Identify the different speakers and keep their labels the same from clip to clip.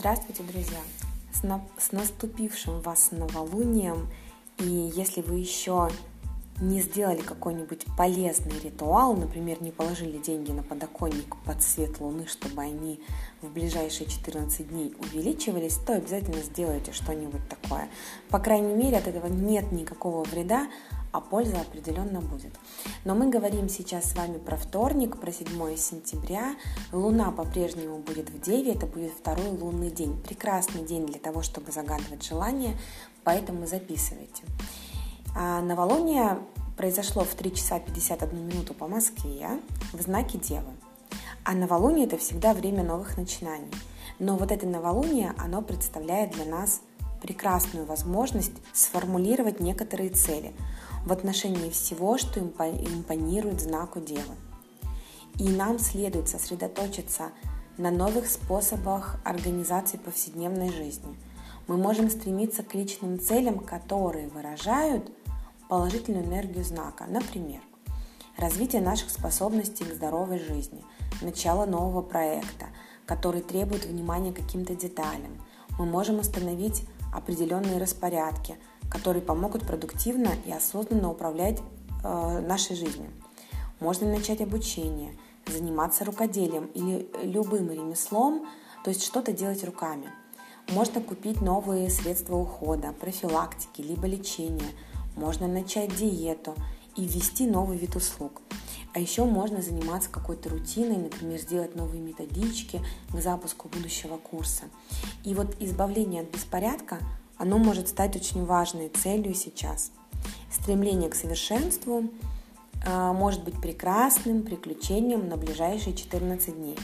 Speaker 1: Здравствуйте, друзья! С, на... с наступившим вас новолунием! И если вы еще не сделали какой-нибудь полезный ритуал, например, не положили деньги на подоконник под свет луны, чтобы они в ближайшие 14 дней увеличивались, то обязательно сделайте что-нибудь такое. По крайней мере, от этого нет никакого вреда, а польза определенно будет. Но мы говорим сейчас с вами про вторник, про 7 сентября. Луна по-прежнему будет в Деве, это будет второй лунный день. Прекрасный день для того, чтобы загадывать желания, поэтому записывайте. А новолуние произошло в 3 часа 51 минуту по Москве в знаке Девы. А новолуние – это всегда время новых начинаний. Но вот это новолуние, оно представляет для нас прекрасную возможность сформулировать некоторые цели в отношении всего, что импонирует знаку Девы. И нам следует сосредоточиться на новых способах организации повседневной жизни. Мы можем стремиться к личным целям, которые выражают положительную энергию знака. Например, развитие наших способностей к здоровой жизни, начало нового проекта, который требует внимания к каким-то деталям. Мы можем установить определенные распорядки, которые помогут продуктивно и осознанно управлять э, нашей жизнью. Можно начать обучение, заниматься рукоделием или любым ремеслом, то есть что-то делать руками. Можно купить новые средства ухода, профилактики, либо лечения. Можно начать диету и ввести новый вид услуг. А еще можно заниматься какой-то рутиной, например, сделать новые методички к запуску будущего курса. И вот избавление от беспорядка, оно может стать очень важной целью сейчас. Стремление к совершенству э, может быть прекрасным приключением на ближайшие 14 дней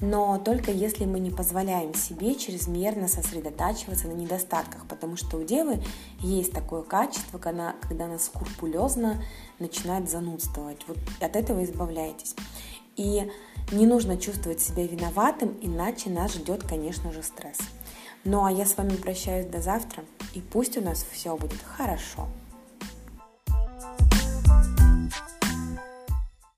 Speaker 1: но только если мы не позволяем себе чрезмерно сосредотачиваться на недостатках, потому что у девы есть такое качество, когда, когда она скрупулезно начинает занудствовать. Вот от этого избавляйтесь. И не нужно чувствовать себя виноватым, иначе нас ждет, конечно же, стресс. Ну а я с вами прощаюсь до завтра, и пусть у нас все будет хорошо.